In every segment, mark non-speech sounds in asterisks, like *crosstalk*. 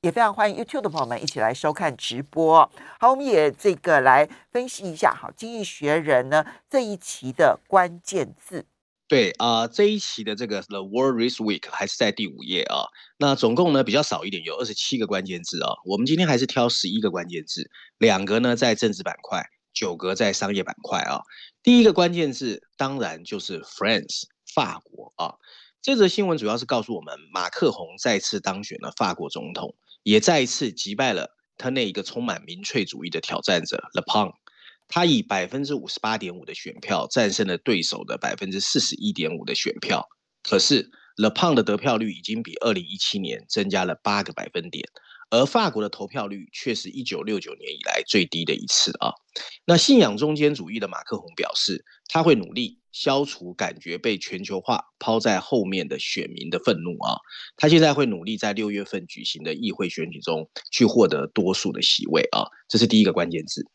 也非常欢迎 YouTube 的朋友们一起来收看直播。好，我们也这个来分析一下，好，《经济学人》呢这一期的关键字。对啊，这一期的这个 The World Risk Week 还是在第五页啊。那总共呢比较少一点，有二十七个关键字啊。我们今天还是挑十一个关键字，两个呢在政治板块，九个在商业板块啊。第一个关键字当然就是 France 法国啊。这则新闻主要是告诉我们，马克宏再次当选了法国总统，也再一次击败了他那一个充满民粹主义的挑战者 Le Pen。他以百分之五十八点五的选票战胜了对手的百分之四十一点五的选票。可是 Le Pen 的得票率已经比二零一七年增加了八个百分点。而法国的投票率却是一九六九年以来最低的一次啊！那信仰中间主义的马克宏表示，他会努力消除感觉被全球化抛在后面的选民的愤怒啊！他现在会努力在六月份举行的议会选举中去获得多数的席位啊！这是第一个关键字。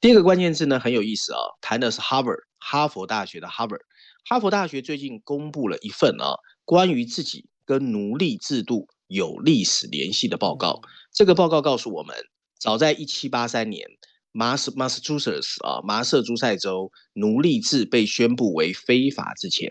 第二个关键字呢很有意思啊，谈的是 Harvard 哈佛大学的 Harvard。哈佛大学最近公布了一份啊关于自己跟奴隶制度有历史联系的报告。这个报告告诉我们，早在一七八三年，马斯马斯诸塞斯啊，麻瑟诸塞州奴隶制被宣布为非法之前，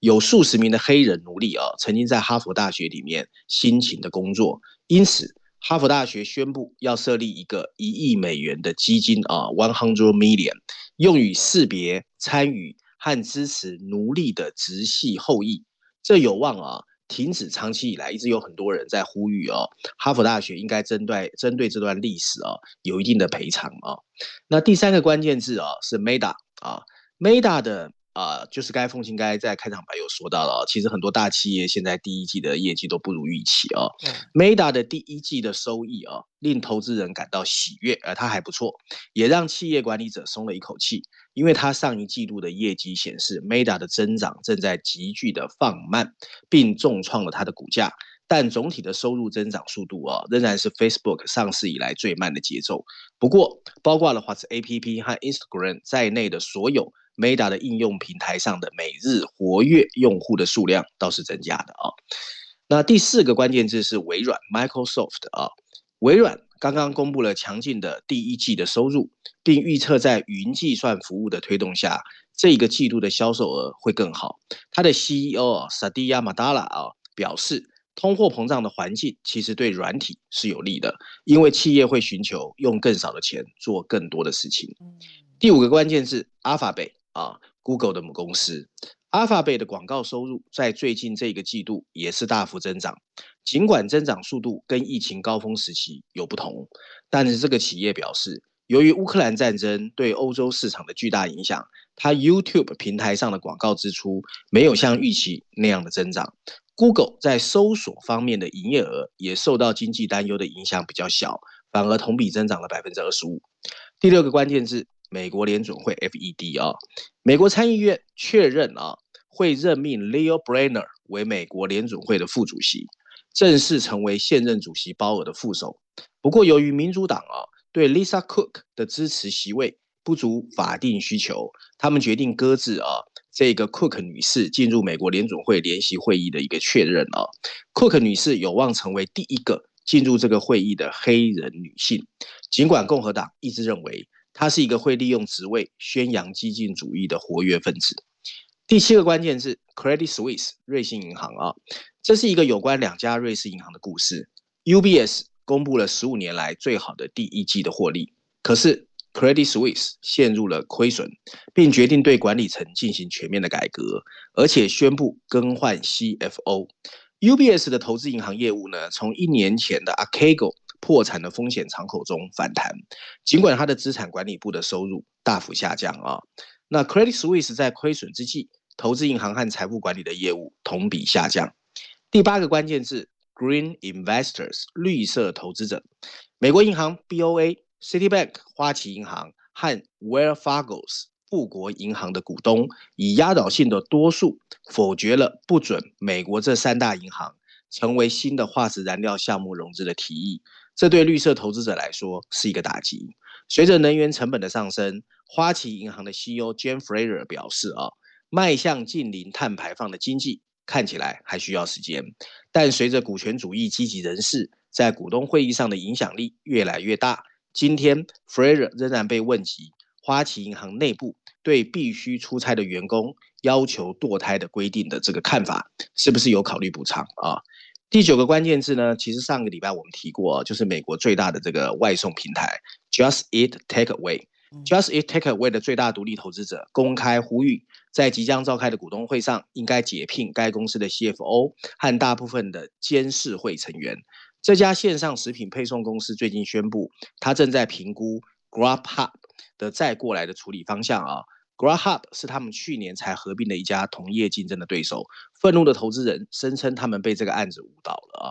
有数十名的黑人奴隶啊，曾经在哈佛大学里面辛勤的工作。因此，哈佛大学宣布要设立一个一亿美元的基金啊，one hundred million，用于识别、参与和支持奴隶的直系后裔。这有望啊。停止长期以来一直有很多人在呼吁哦，哈佛大学应该针对针对这段历史哦有一定的赔偿哦。那第三个关键字哦是 Meta 啊，Meta 的。啊，就是该凤青该在开场白有说到了，其实很多大企业现在第一季的业绩都不如预期啊。Meta 的第一季的收益啊，令投资人感到喜悦，而它还不错，也让企业管理者松了一口气，因为它上一季度的业绩显示，Meta 的增长正在急剧的放慢，并重创了它的股价。但总体的收入增长速度啊，仍然是 Facebook 上市以来最慢的节奏。不过，包括了 Whats App 和 Instagram 在内的所有。Meta 的应用平台上的每日活跃用户的数量倒是增加的啊。那第四个关键字是微软 Microsoft 啊。微软刚刚公布了强劲的第一季的收入，并预测在云计算服务的推动下，这一个季度的销售额会更好。它的 CEO Satya Nadella 啊表示，通货膨胀的环境其实对软体是有利的，因为企业会寻求用更少的钱做更多的事情。第五个关键字 Alphabet。啊，Google 的母公司 Alphabet 的广告收入在最近这个季度也是大幅增长，尽管增长速度跟疫情高峰时期有不同，但是这个企业表示，由于乌克兰战争对欧洲市场的巨大影响，它 YouTube 平台上的广告支出没有像预期那样的增长。Google 在搜索方面的营业额也受到经济担忧的影响比较小，反而同比增长了百分之二十五。第六个关键字。美国联准会 （FED） 啊，美国参议院确认啊，会任命 Leo Brainer 为美国联准会的副主席，正式成为现任主席鲍尔的副手。不过，由于民主党啊对 Lisa Cook 的支持席位不足法定需求，他们决定搁置啊这个 Cook 女士进入美国联准会联席会议的一个确认啊。Cook 女士有望成为第一个进入这个会议的黑人女性，尽管共和党一直认为。他是一个会利用职位宣扬激进主义的活跃分子。第七个关键是 Credit Suisse 瑞信银行啊，这是一个有关两家瑞士银行的故事。UBS 公布了十五年来最好的第一季的获利，可是 Credit Suisse 陷入了亏损，并决定对管理层进行全面的改革，而且宣布更换 CFO。UBS 的投资银行业务呢，从一年前的 Archegos。破产的风险敞口中反弹，尽管它的资产管理部的收入大幅下降啊。那 Credit Suisse 在亏损之际，投资银行和财富管理的业务同比下降。第八个关键字 Green Investors 绿色投资者，美国银行 BOA、Citibank 花旗银行和 Wells Fargo 富国银行的股东以压倒性的多数否决了不准美国这三大银行成为新的化石燃料项目融资的提议。这对绿色投资者来说是一个打击。随着能源成本的上升，花旗银行的 CEO Jan Fraser 表示：“啊，迈向近零碳排放的经济看起来还需要时间，但随着股权主义积极人士在股东会议上的影响力越来越大，今天 Fraser 仍然被问及花旗银行内部对必须出差的员工要求堕胎的规定的这个看法，是不是有考虑补偿啊？”第九个关键字呢，其实上个礼拜我们提过，就是美国最大的这个外送平台 Just Eat Takeaway。Just Eat Takeaway 的最大独立投资者公开呼吁，在即将召开的股东会上，应该解聘该公司的 CFO 和大部分的监事会成员。这家线上食品配送公司最近宣布，他正在评估 GrabHub 的再过来的处理方向啊。GrabHub 是他们去年才合并的一家同业竞争的对手。愤怒的投资人声称他们被这个案子误导了啊。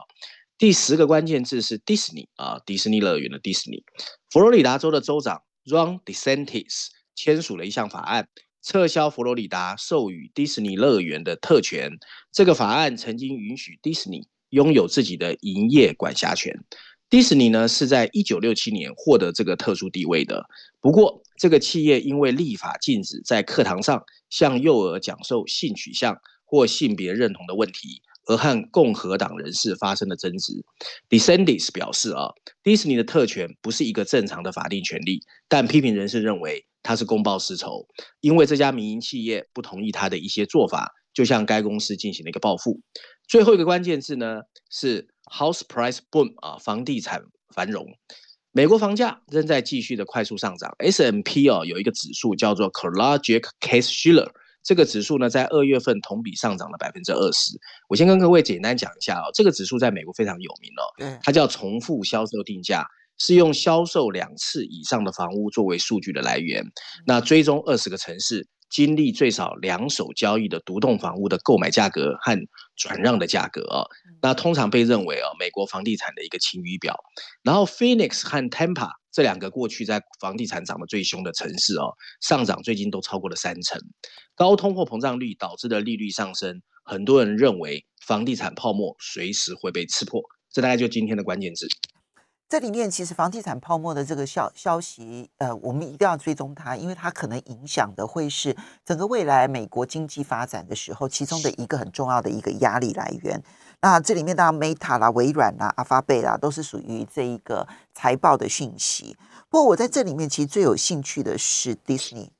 第十个关键字是 Disney 啊，迪士尼乐园的 Disney。佛罗里达州的州长 Ron DeSantis 签署了一项法案，撤销佛罗里达授予迪士尼乐园的特权。这个法案曾经允许迪士尼拥有自己的营业管辖权。迪士尼呢是在一九六七年获得这个特殊地位的。不过，这个企业因为立法禁止在课堂上向幼儿讲授性取向或性别认同的问题，而和共和党人士发生了争执。Descendis 表示啊，迪士尼的特权不是一个正常的法定权利，但批评人士认为他是公报私仇，因为这家民营企业不同意他的一些做法，就向该公司进行了一个报复。最后一个关键字呢是 house price boom 啊，房地产繁荣。美国房价仍在继续的快速上涨。S M P 哦有一个指数叫做 Collegiate Case Shiller，这个指数呢在二月份同比上涨了百分之二十。我先跟各位简单讲一下哦，这个指数在美国非常有名哦，它叫重复销售定价，是用销售两次以上的房屋作为数据的来源。那追踪二十个城市。经历最少两手交易的独栋房屋的购买价格和转让的价格啊，那通常被认为啊美国房地产的一个晴雨表。然后 Phoenix 和 Tampa 这两个过去在房地产涨得最凶的城市哦，上涨最近都超过了三成。高通货膨胀率导致的利率上升，很多人认为房地产泡沫随时会被刺破。这大概就今天的关键字。这里面其实房地产泡沫的这个消消息，呃，我们一定要追踪它，因为它可能影响的会是整个未来美国经济发展的时候，其中的一个很重要的一个压力来源。那这里面当然，Meta 啦、微软啦、阿发贝啦，都是属于这一个财报的讯息。不过我在这里面其实最有兴趣的是迪士尼。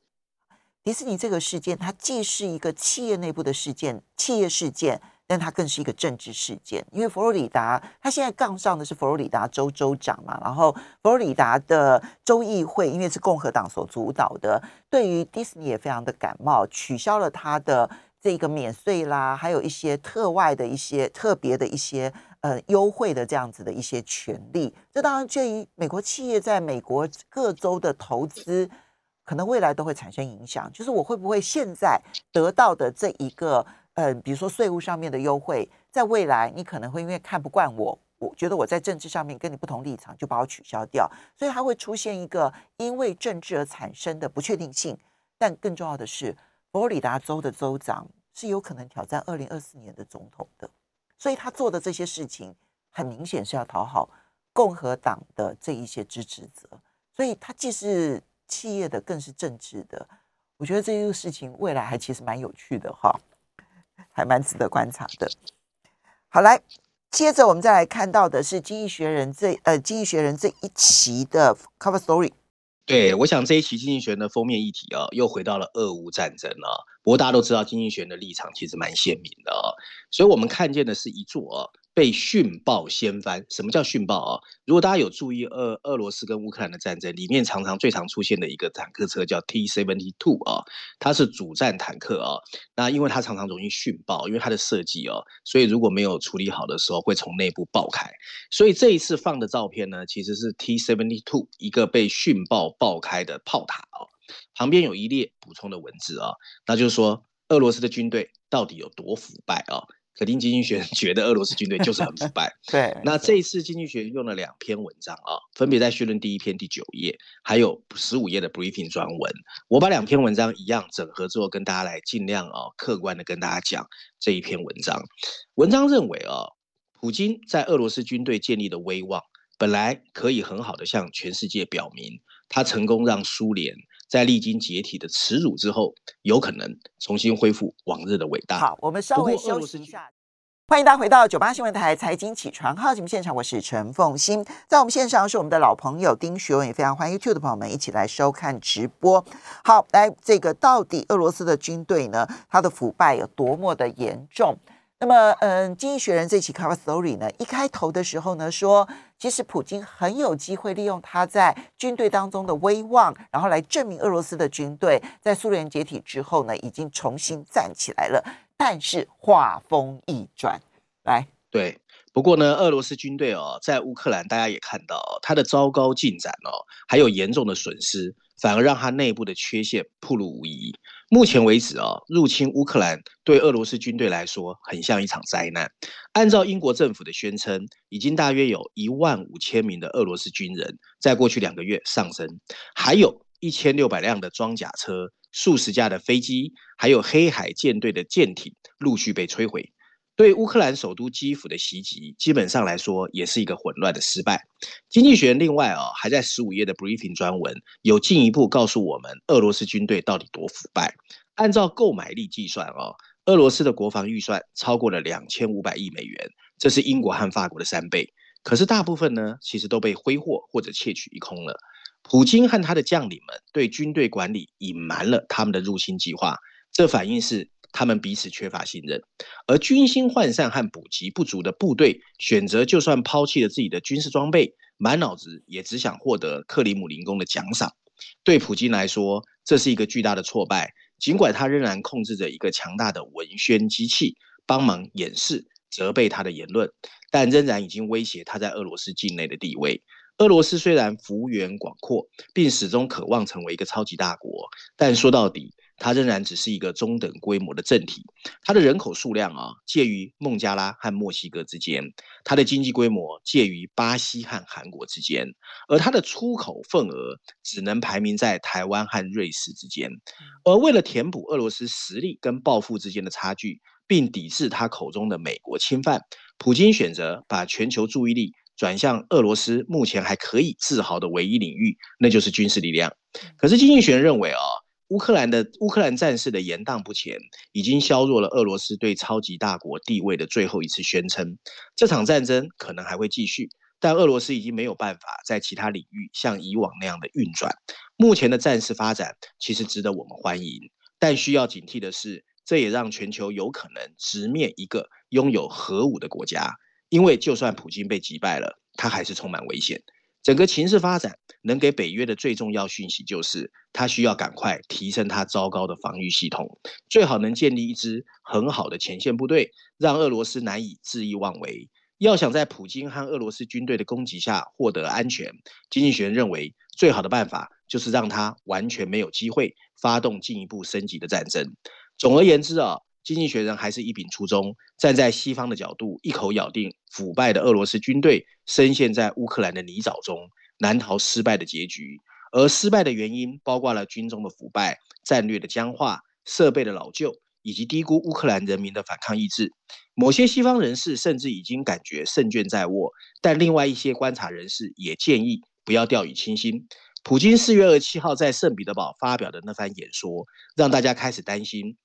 迪士尼这个事件，它既是一个企业内部的事件，企业事件。但它更是一个政治事件，因为佛罗里达，他现在杠上的是佛罗里达州州长嘛，然后佛罗里达的州议会因为是共和党所主导的，对于迪士尼也非常的感冒，取消了他的这个免税啦，还有一些特外的一些特别的一些呃优惠的这样子的一些权利。这当然对于美国企业在美国各州的投资，可能未来都会产生影响。就是我会不会现在得到的这一个。呃，比如说税务上面的优惠，在未来你可能会因为看不惯我，我觉得我在政治上面跟你不同立场，就把我取消掉，所以它会出现一个因为政治而产生的不确定性。但更重要的是，佛罗里达州的州长是有可能挑战二零二四年的总统的，所以他做的这些事情很明显是要讨好共和党的这一些支持者，所以他既是企业的，更是政治的。我觉得这个事情未来还其实蛮有趣的哈。还蛮值得观察的。好，来，接着我们再来看到的是《经济学人》这呃，《经济学人》这一期的 cover story。对，我想这一期《经济学人》的封面议题啊，又回到了俄乌战争啊。不过大家都知道，《经济学人》的立场其实蛮鲜明的啊，所以我们看见的是一座。被训爆掀翻，什么叫训爆啊？如果大家有注意俄俄罗斯跟乌克兰的战争，里面常常最常出现的一个坦克车叫 T seventy two 啊，它是主战坦克啊。那因为它常常容易训爆，因为它的设计哦，所以如果没有处理好的时候，会从内部爆开。所以这一次放的照片呢，其实是 T seventy two 一个被训爆爆开的炮塔哦，旁边有一列补充的文字啊，那就是说俄罗斯的军队到底有多腐败啊？肯定经济学人觉得俄罗斯军队就是很腐败。*laughs* 对，那这一次经济学用了两篇文章啊，分别在序论第一篇第九页，还有十五页的 briefing 专文。我把两篇文章一样整合之后，跟大家来尽量啊客观的跟大家讲这一篇文章。文章认为啊，普京在俄罗斯军队建立的威望，本来可以很好的向全世界表明，他成功让苏联。在历经解体的耻辱之后，有可能重新恢复往日的伟大。好，我们稍微休息一下。欢迎大家回到九八新闻台财经起床号节目现场，我是陈凤欣，在我们线上是我们的老朋友丁学文，也非常欢迎 YouTube 的朋友们一起来收看直播。好，来这个到底俄罗斯的军队呢，它的腐败有多么的严重？那么，嗯，经济学人这期 cover story 呢，一开头的时候呢，说其实普京很有机会利用他在军队当中的威望，然后来证明俄罗斯的军队在苏联解体之后呢，已经重新站起来了。但是话锋一转，来，对，不过呢，俄罗斯军队哦，在乌克兰大家也看到它的糟糕进展哦，还有严重的损失。反而让他内部的缺陷暴露无遗。目前为止啊，入侵乌克兰对俄罗斯军队来说很像一场灾难。按照英国政府的宣称，已经大约有一万五千名的俄罗斯军人在过去两个月上升，还有一千六百辆的装甲车、数十架的飞机，还有黑海舰队的舰艇陆续被摧毁。对乌克兰首都基辅的袭击，基本上来说也是一个混乱的失败。经济学人另外啊，还在十五页的 briefing 专文有进一步告诉我们，俄罗斯军队到底多腐败。按照购买力计算哦，俄罗斯的国防预算超过了两千五百亿美元，这是英国和法国的三倍。可是大部分呢，其实都被挥霍或者窃取一空了。普京和他的将领们对军队管理隐瞒了他们的入侵计划，这反映是。他们彼此缺乏信任，而军心涣散和补给不足的部队选择，就算抛弃了自己的军事装备，满脑子也只想获得克里姆林宫的奖赏。对普京来说，这是一个巨大的挫败。尽管他仍然控制着一个强大的文宣机器，帮忙掩饰、责备他的言论，但仍然已经威胁他在俄罗斯境内的地位。俄罗斯虽然幅员广阔，并始终渴望成为一个超级大国，但说到底。它仍然只是一个中等规模的政体，它的人口数量啊介于孟加拉和墨西哥之间，它的经济规模介于巴西和韩国之间，而它的出口份额只能排名在台湾和瑞士之间。而为了填补俄罗斯实力跟抱负之间的差距，并抵制他口中的美国侵犯，普京选择把全球注意力转向俄罗斯目前还可以自豪的唯一领域，那就是军事力量。可是经济学人认为啊。乌克兰的乌克兰战事的延宕不前，已经削弱了俄罗斯对超级大国地位的最后一次宣称。这场战争可能还会继续，但俄罗斯已经没有办法在其他领域像以往那样的运转。目前的战事发展其实值得我们欢迎，但需要警惕的是，这也让全球有可能直面一个拥有核武的国家。因为就算普京被击败了，他还是充满危险。整个情势发展能给北约的最重要讯息就是，他需要赶快提升他糟糕的防御系统，最好能建立一支很好的前线部队，让俄罗斯难以恣意妄为。要想在普京和俄罗斯军队的攻击下获得安全，经济学认为最好的办法就是让他完全没有机会发动进一步升级的战争。总而言之啊。经济学人还是一秉初衷，站在西方的角度，一口咬定腐败的俄罗斯军队深陷在乌克兰的泥沼中，难逃失败的结局。而失败的原因包括了军中的腐败、战略的僵化、设备的老旧，以及低估乌克兰人民的反抗意志。某些西方人士甚至已经感觉胜券在握，但另外一些观察人士也建议不要掉以轻心。普京四月二十七号在圣彼得堡发表的那番演说，让大家开始担心。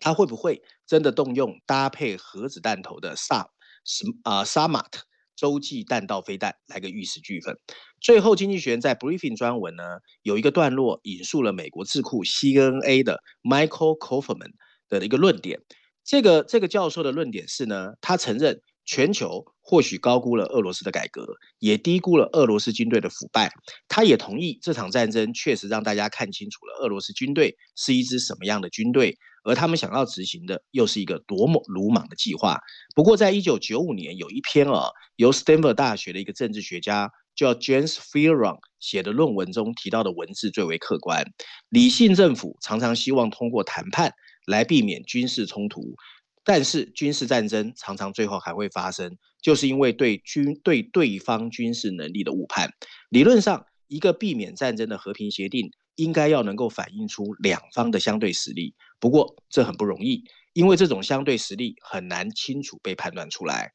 他会不会真的动用搭配核子弹头的萨什啊萨马特洲际弹道飞弹来个玉石俱焚？最后，经济学人在 briefing 专文呢有一个段落引述了美国智库 CNA 的 Michael Kofman 的一个论点。这个这个教授的论点是呢，他承认全球或许高估了俄罗斯的改革，也低估了俄罗斯军队的腐败。他也同意这场战争确实让大家看清楚了俄罗斯军队是一支什么样的军队。而他们想要执行的又是一个多么鲁莽的计划。不过，在一九九五年，有一篇啊由 Stanford 大学的一个政治学家叫 James Fearon 写的论文中提到的文字最为客观。理性政府常常希望通过谈判来避免军事冲突，但是军事战争常常最后还会发生，就是因为对军对对方军事能力的误判。理论上，一个避免战争的和平协定应该要能够反映出两方的相对实力。不过这很不容易，因为这种相对实力很难清楚被判断出来。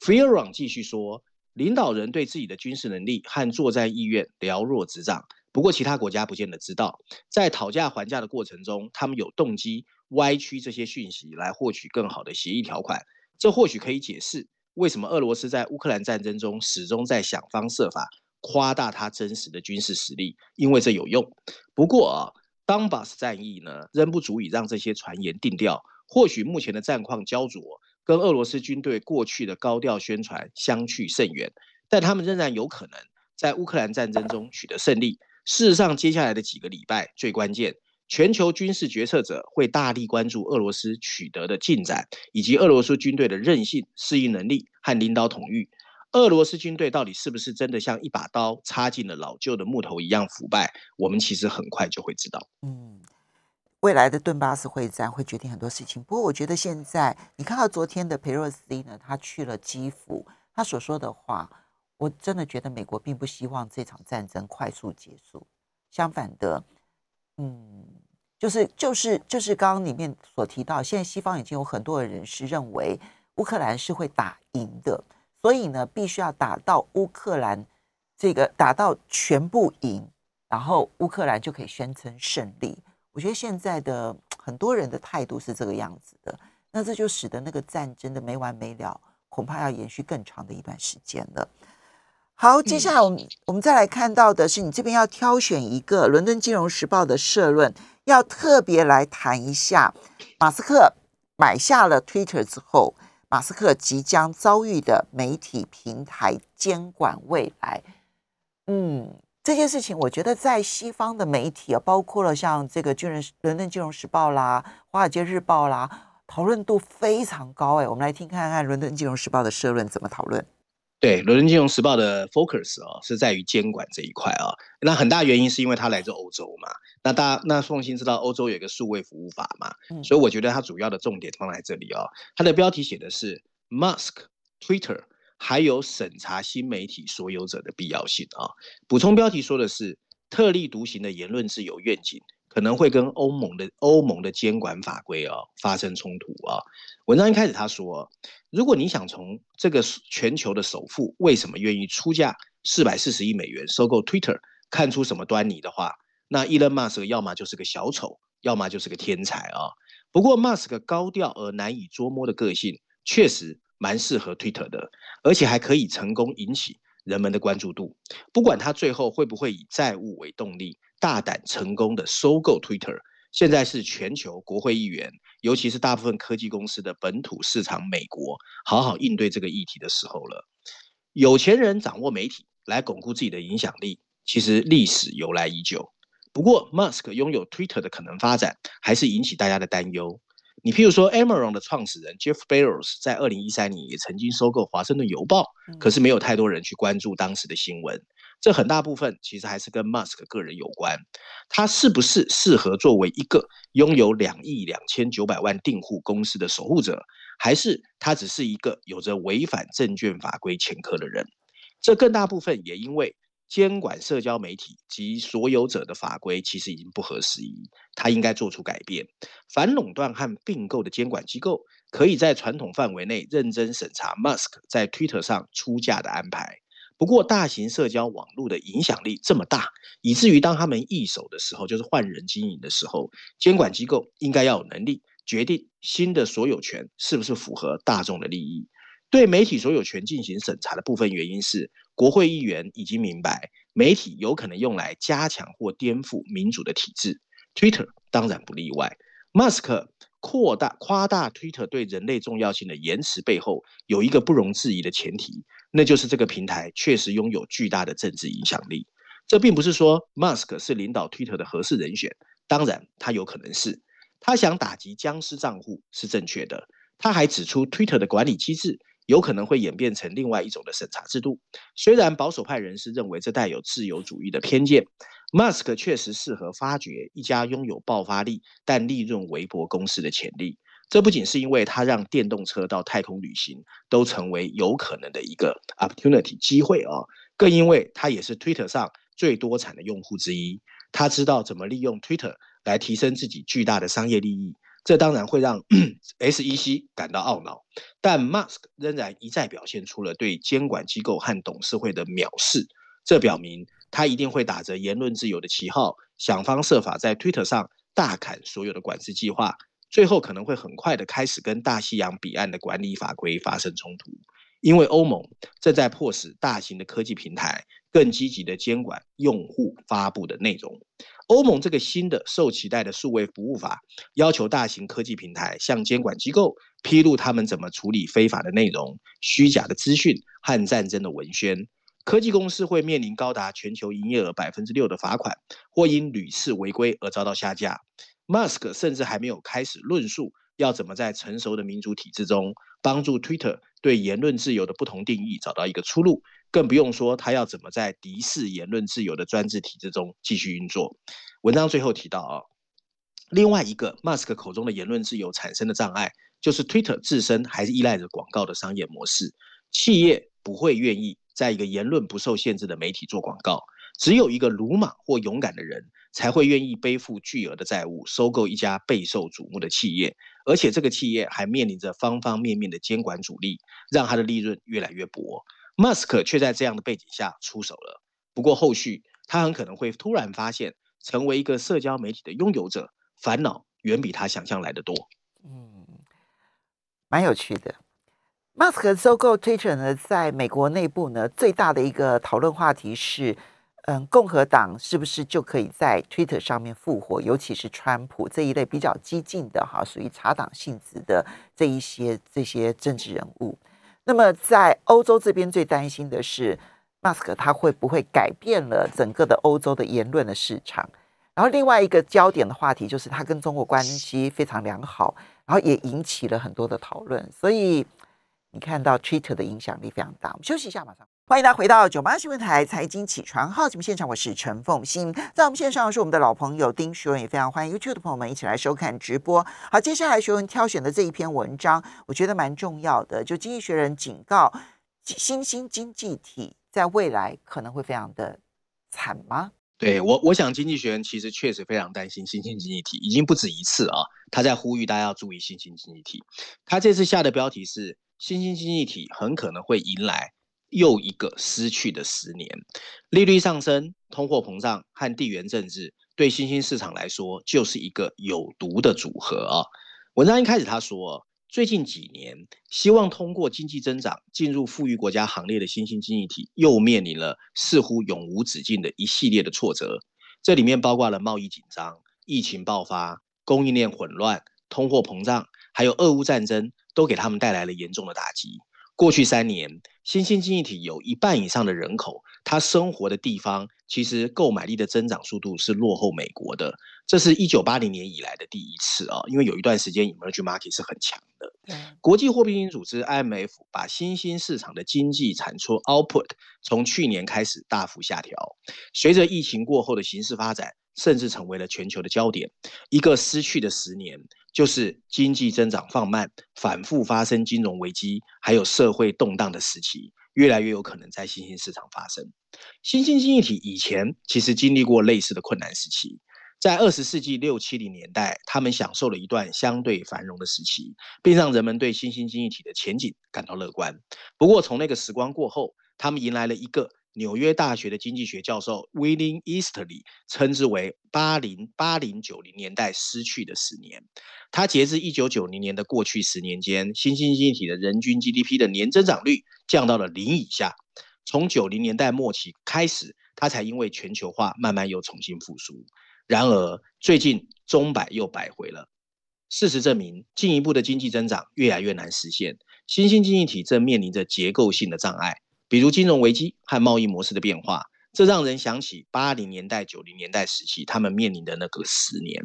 f e a r o n 继续说，领导人对自己的军事能力和作战意愿了若指掌。不过其他国家不见得知道，在讨价还价的过程中，他们有动机歪曲这些讯息来获取更好的协议条款。这或许可以解释为什么俄罗斯在乌克兰战争中始终在想方设法夸大他真实的军事实力，因为这有用。不过啊，当巴斯战役呢，仍不足以让这些传言定调。或许目前的战况焦灼，跟俄罗斯军队过去的高调宣传相去甚远，但他们仍然有可能在乌克兰战争中取得胜利。事实上，接下来的几个礼拜最关键，全球军事决策者会大力关注俄罗斯取得的进展，以及俄罗斯军队的韧性、适应能力和领导统御。俄罗斯军队到底是不是真的像一把刀插进了老旧的木头一样腐败？我们其实很快就会知道。嗯，未来的顿巴斯会战会决定很多事情。不过，我觉得现在你看到昨天的佩洛西呢，他去了基辅，他所说的话。我真的觉得美国并不希望这场战争快速结束，相反的，嗯，就是就是就是刚刚里面所提到，现在西方已经有很多的人士认为乌克兰是会打赢的，所以呢，必须要打到乌克兰这个打到全部赢，然后乌克兰就可以宣称胜利。我觉得现在的很多人的态度是这个样子的，那这就使得那个战争的没完没了，恐怕要延续更长的一段时间了。好，接下来我们我们再来看到的是，你这边要挑选一个《伦敦金融时报》的社论，要特别来谈一下马斯克买下了 Twitter 之后，马斯克即将遭遇的媒体平台监管未来。嗯，这件事情我觉得在西方的媒体啊，包括了像这个《巨人伦敦金融时报》啦、《华尔街日报》啦，讨论度非常高。哎，我们来听看看《伦敦金融时报》的社论怎么讨论。对《伦敦金融时报》的 focus 哦，是在于监管这一块啊。那很大原因是因为它来自欧洲嘛。那大家那凤欣知道欧洲有一个数位服务法嘛，所以我觉得它主要的重点放在这里哦。它的标题写的是 Musk Twitter 还有审查新媒体所有者的必要性啊。补充标题说的是特立独行的言论自由愿景。可能会跟欧盟的欧盟的监管法规哦发生冲突啊。文章一开始他说，如果你想从这个全球的首富为什么愿意出价四百四十亿美元收购 Twitter 看出什么端倪的话，那 Elon Musk 要么就是个小丑，要么就是个天才啊。不过 Musk 高调而难以捉摸的个性确实蛮适合 Twitter 的，而且还可以成功引起人们的关注度。不管他最后会不会以债务为动力。大胆成功的收购 Twitter，现在是全球国会议员，尤其是大部分科技公司的本土市场美国，好好应对这个议题的时候了。有钱人掌握媒体来巩固自己的影响力，其实历史由来已久。不过，Musk 拥有 Twitter 的可能发展，还是引起大家的担忧。你譬如说，Amazon 的创始人 Jeff Bezos 在二零一三年也曾经收购《华盛顿邮报》，可是没有太多人去关注当时的新闻。这很大部分其实还是跟 Musk 个人有关，他是不是适合作为一个拥有两亿两千九百万订户公司的守护者，还是他只是一个有着违反证券法规前科的人？这更大部分也因为监管社交媒体及所有者的法规其实已经不合时宜，他应该做出改变。反垄断和并购的监管机构可以在传统范围内认真审查 Musk 在 Twitter 上出价的安排。不过，大型社交网络的影响力这么大，以至于当他们易手的时候，就是换人经营的时候，监管机构应该要有能力决定新的所有权是不是符合大众的利益。对媒体所有权进行审查的部分原因是，国会议员已经明白，媒体有可能用来加强或颠覆民主的体制，Twitter 当然不例外。马斯克。扩大夸大 Twitter 对人类重要性的延迟背后，有一个不容置疑的前提，那就是这个平台确实拥有巨大的政治影响力。这并不是说 Musk 是领导 Twitter 的合适人选，当然他有可能是。他想打击僵尸账户是正确的。他还指出，Twitter 的管理机制。有可能会演变成另外一种的审查制度。虽然保守派人士认为这带有自由主义的偏见，Musk 确实适合发掘一家拥有爆发力但利润微薄公司的潜力。这不仅是因为它让电动车到太空旅行都成为有可能的一个 opportunity 机会啊，更因为它也是 Twitter 上最多产的用户之一。他知道怎么利用 Twitter 来提升自己巨大的商业利益，这当然会让 *clears throat* SEC 感到懊恼。但 Musk 仍然一再表现出了对监管机构和董事会的藐视，这表明他一定会打着言论自由的旗号，想方设法在 Twitter 上大砍所有的管制计划。最后可能会很快的开始跟大西洋彼岸的管理法规发生冲突，因为欧盟正在迫使大型的科技平台更积极的监管用户发布的内容。欧盟这个新的受期待的数位服务法，要求大型科技平台向监管机构披露他们怎么处理非法的内容、虚假的资讯和战争的文宣。科技公司会面临高达全球营业额百分之六的罚款，或因屡次违规而遭到下架。Musk 甚至还没有开始论述要怎么在成熟的民主体制中帮助 Twitter 对言论自由的不同定义找到一个出路，更不用说他要怎么在敌视言论自由的专制体制中继续运作。文章最后提到啊，另外一个 Musk 口中的言论自由产生的障碍，就是 Twitter 自身还是依赖着广告的商业模式，企业不会愿意在一个言论不受限制的媒体做广告，只有一个鲁莽或勇敢的人。才会愿意背负巨额的债务，收购一家备受瞩目的企业，而且这个企业还面临着方方面面的监管阻力，让他的利润越来越薄。马斯克却在这样的背景下出手了。不过后续他很可能会突然发现，成为一个社交媒体的拥有者，烦恼远比他想象来的多。嗯，蛮有趣的。马斯克收购 Twitter 呢，在美国内部呢，最大的一个讨论话题是。嗯，共和党是不是就可以在 Twitter 上面复活？尤其是川普这一类比较激进的哈，属于查党性质的这一些这些政治人物。那么在欧洲这边最担心的是，马斯克他会不会改变了整个的欧洲的言论的市场？然后另外一个焦点的话题就是他跟中国关系非常良好，然后也引起了很多的讨论。所以你看到 Twitter 的影响力非常大。我们休息一下，马上。欢迎大家回到九八新闻台财经起床号节目现场，我是陈凤欣，在我们线上是我们的老朋友丁学文，也非常欢迎 YouTube 的朋友们一起来收看直播。好，接下来学文挑选的这一篇文章，我觉得蛮重要的，就经济学人警告新兴经济体在未来可能会非常的惨吗？对我，我想经济学人其实确实非常担心新兴经济体，已经不止一次啊，他在呼吁大家要注意新兴经济体。他这次下的标题是新兴经济体很可能会迎来。又一个失去的十年，利率上升、通货膨胀和地缘政治对新兴市场来说就是一个有毒的组合啊。文章一开始他说，最近几年希望通过经济增长进入富裕国家行列的新兴经济体，又面临了似乎永无止境的一系列的挫折。这里面包括了贸易紧张、疫情爆发、供应链混乱、通货膨胀，还有俄乌战争，都给他们带来了严重的打击。过去三年，新兴经济体有一半以上的人口，他生活的地方其实购买力的增长速度是落后美国的。这是一九八零年以来的第一次啊，因为有一段时间 emerging market 是很强的。国际货币基金组织 IMF 把新兴市场的经济产出 output 从去年开始大幅下调，随着疫情过后的形势发展。甚至成为了全球的焦点。一个失去的十年，就是经济增长放慢、反复发生金融危机，还有社会动荡的时期，越来越有可能在新兴市场发生。新兴经济体以前其实经历过类似的困难时期，在二十世纪六七零年代，他们享受了一段相对繁荣的时期，并让人们对新兴经济体的前景感到乐观。不过，从那个时光过后，他们迎来了一个。纽约大学的经济学教授 William Easterly 称之为“八零八零九零年代失去的十年”。他截至一九九零年的过去十年间，新兴经济体的人均 GDP 的年增长率降到了零以下。从九零年代末期开始，它才因为全球化慢慢又重新复苏。然而，最近钟摆又摆回了。事实证明，进一步的经济增长越来越难实现。新兴经济体正面临着结构性的障碍。比如金融危机和贸易模式的变化，这让人想起八零年代、九零年代时期他们面临的那个十年，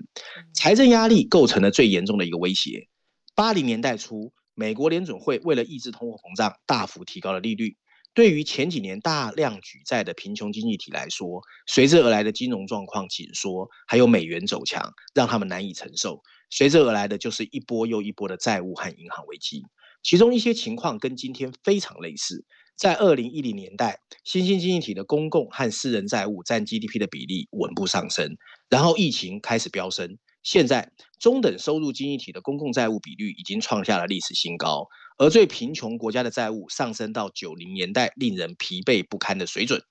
财政压力构成了最严重的一个威胁。八零年代初，美国联准会为了抑制通货膨胀，大幅提高了利率。对于前几年大量举债的贫穷经济体来说，随之而来的金融状况紧缩，还有美元走强，让他们难以承受。随之而来的就是一波又一波的债务和银行危机。其中一些情况跟今天非常类似。在二零一零年代，新兴经济体的公共和私人债务占 GDP 的比例稳步上升，然后疫情开始飙升。现在中等收入经济体的公共债务比率已经创下了历史新高，而最贫穷国家的债务上升到九零年代令人疲惫不堪的水准。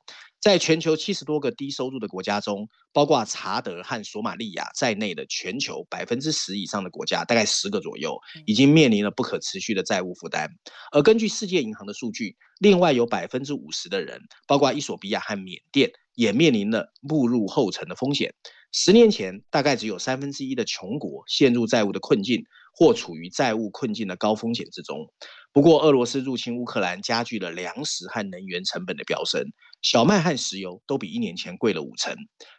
在全球七十多个低收入的国家中，包括查德和索马利亚在内的全球百分之十以上的国家，大概十个左右，已经面临了不可持续的债务负担。而根据世界银行的数据，另外有百分之五十的人，包括伊索比亚和缅甸，也面临了步入后尘的风险。十年前，大概只有三分之一的穷国陷入债务的困境，或处于债务困境的高风险之中。不过，俄罗斯入侵乌克兰加剧了粮食和能源成本的飙升，小麦和石油都比一年前贵了五成。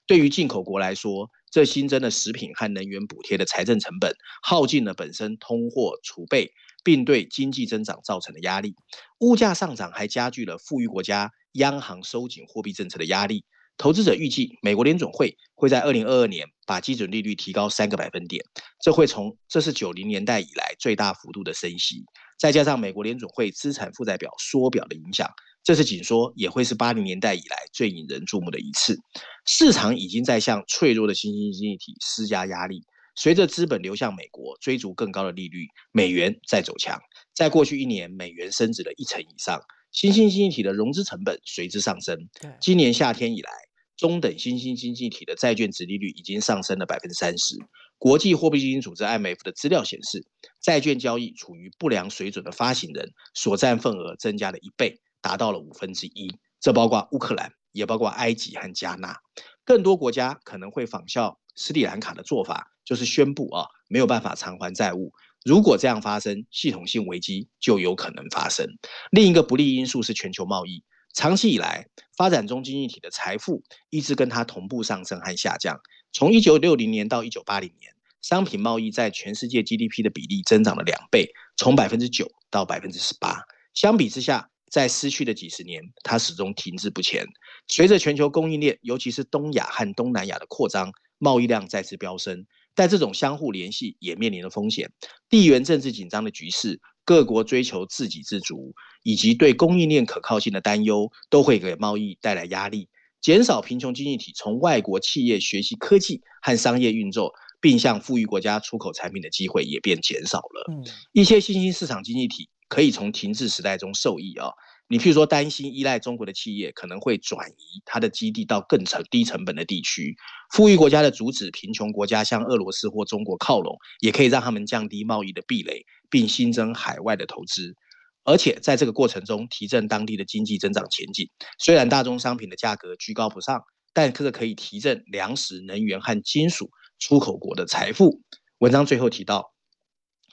对于进口国来说，这新增的食品和能源补贴的财政成本，耗尽了本身通货储备，并对经济增长造成的压力。物价上涨还加剧了富裕国家央行收紧货币政策的压力。投资者预计，美国联总会会在二零二二年把基准利率提高三个百分点，这会从这是九零年代以来最大幅度的升息。再加上美国联总会资产负债表缩表的影响，这次紧缩也会是八零年代以来最引人注目的一次。市场已经在向脆弱的新兴经济体施加压力，随着资本流向美国，追逐更高的利率，美元在走强。在过去一年，美元升值了一成以上，新兴经济体的融资成本随之上升。今年夏天以来。中等新兴经济体的债券值利率已经上升了百分之三十。国际货币基金组织 IMF 的资料显示，债券交易处于不良水准的发行人所占份额增加了一倍，达到了五分之一。这包括乌克兰，也包括埃及和加纳。更多国家可能会仿效斯里兰卡的做法，就是宣布啊没有办法偿还债务。如果这样发生，系统性危机就有可能发生。另一个不利因素是全球贸易。长期以来，发展中经济体的财富一直跟它同步上升和下降。从一九六零年到一九八零年，商品贸易在全世界 GDP 的比例增长了两倍，从百分之九到百分之十八。相比之下，在失去的几十年，它始终停滞不前。随着全球供应链，尤其是东亚和东南亚的扩张，贸易量再次飙升。但这种相互联系也面临了风险。地缘政治紧张的局势。各国追求自给自足，以及对供应链可靠性的担忧，都会给贸易带来压力，减少贫穷经济体从外国企业学习科技和商业运作，并向富裕国家出口产品的机会也变减少了。一些新兴市场经济体可以从停滞时代中受益啊。你譬如说，担心依赖中国的企业可能会转移它的基地到更成低成本的地区。富裕国家的阻止贫穷国家向俄罗斯或中国靠拢，也可以让他们降低贸易的壁垒，并新增海外的投资，而且在这个过程中提振当地的经济增长前景。虽然大宗商品的价格居高不上，但这个可以提振粮食、能源和金属出口国的财富。文章最后提到，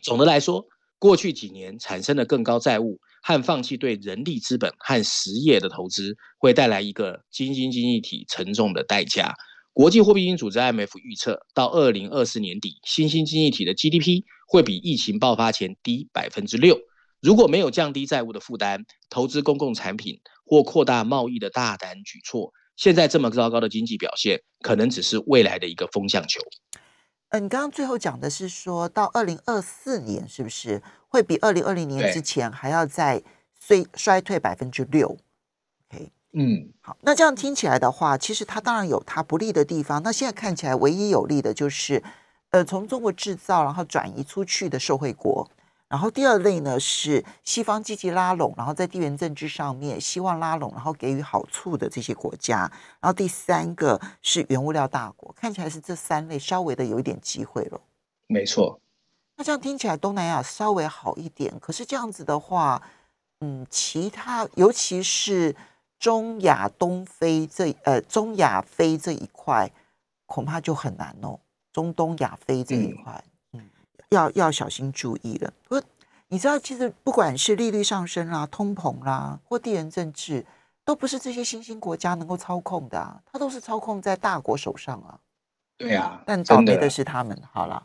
总的来说，过去几年产生的更高债务。和放弃对人力资本和实业的投资，会带来一个新兴经济体沉重的代价。国际货币基金组织 IMF 预测，到二零二四年底，新兴经济体的 GDP 会比疫情爆发前低百分之六。如果没有降低债务的负担、投资公共产品或扩大贸易的大胆举措，现在这么糟糕的经济表现，可能只是未来的一个风向球。嗯，你刚刚最后讲的是说到二零二四年，是不是会比二零二零年之前还要再衰衰退百分之六？OK，嗯，好，那这样听起来的话，其实它当然有它不利的地方。那现在看起来唯一有利的就是，呃，从中国制造然后转移出去的受惠国。然后第二类呢是西方积极拉拢，然后在地缘政治上面希望拉拢，然后给予好处的这些国家。然后第三个是原物料大国，看起来是这三类稍微的有一点机会了。没错，那这样听起来东南亚稍微好一点。可是这样子的话，嗯，其他尤其是中亚、东非这呃中亚非这一块，恐怕就很难哦。中东亚非这一块。要要小心注意了。不，你知道，其实不管是利率上升啦、通膨啦，或地缘政治，都不是这些新兴国家能够操控的，它都是操控在大国手上啊。对啊，但倒霉的是他们。好了，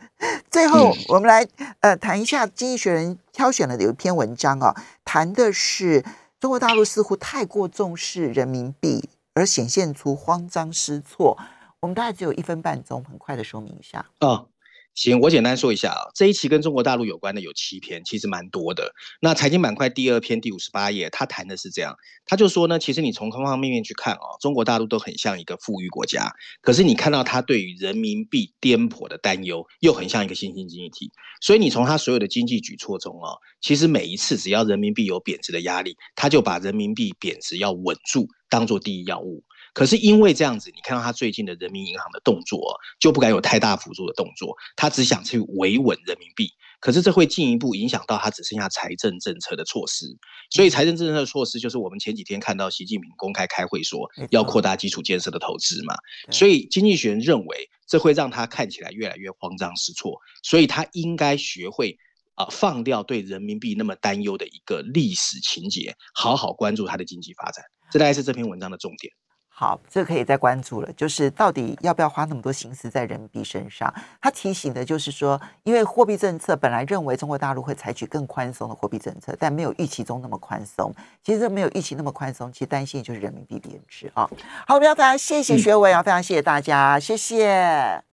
*laughs* 最后我们来呃谈一下《经济学人》挑选了有一篇文章啊，谈的是中国大陆似乎太过重视人民币，而显现出慌张失措。我们大概只有一分半钟，很快的说明一下啊。行，我简单说一下啊，这一期跟中国大陆有关的有七篇，其实蛮多的。那财经板块第二篇第五十八页，他谈的是这样，他就说呢，其实你从方方面面去看哦，中国大陆都很像一个富裕国家，可是你看到他对于人民币颠簸的担忧，又很像一个新兴经济体。所以你从他所有的经济举措中哦，其实每一次只要人民币有贬值的压力，他就把人民币贬值要稳住当做第一要务。可是因为这样子，你看到他最近的人民银行的动作，就不敢有太大幅度的动作，他只想去维稳人民币。可是这会进一步影响到他只剩下财政政策的措施。所以财政政策的措施就是我们前几天看到习近平公开开会说要扩大基础建设的投资嘛。所以经济学人认为这会让他看起来越来越慌张失措，所以他应该学会啊放掉对人民币那么担忧的一个历史情节，好好关注他的经济发展。这大概是这篇文章的重点。好，这可以再关注了。就是到底要不要花那么多心思在人民币身上？他提醒的就是说，因为货币政策本来认为中国大陆会采取更宽松的货币政策，但没有预期中那么宽松。其实没有预期那么宽松，其实担心就是人民币贬值啊。好，我们要非常谢谢学伟啊，非常谢谢大家，谢谢。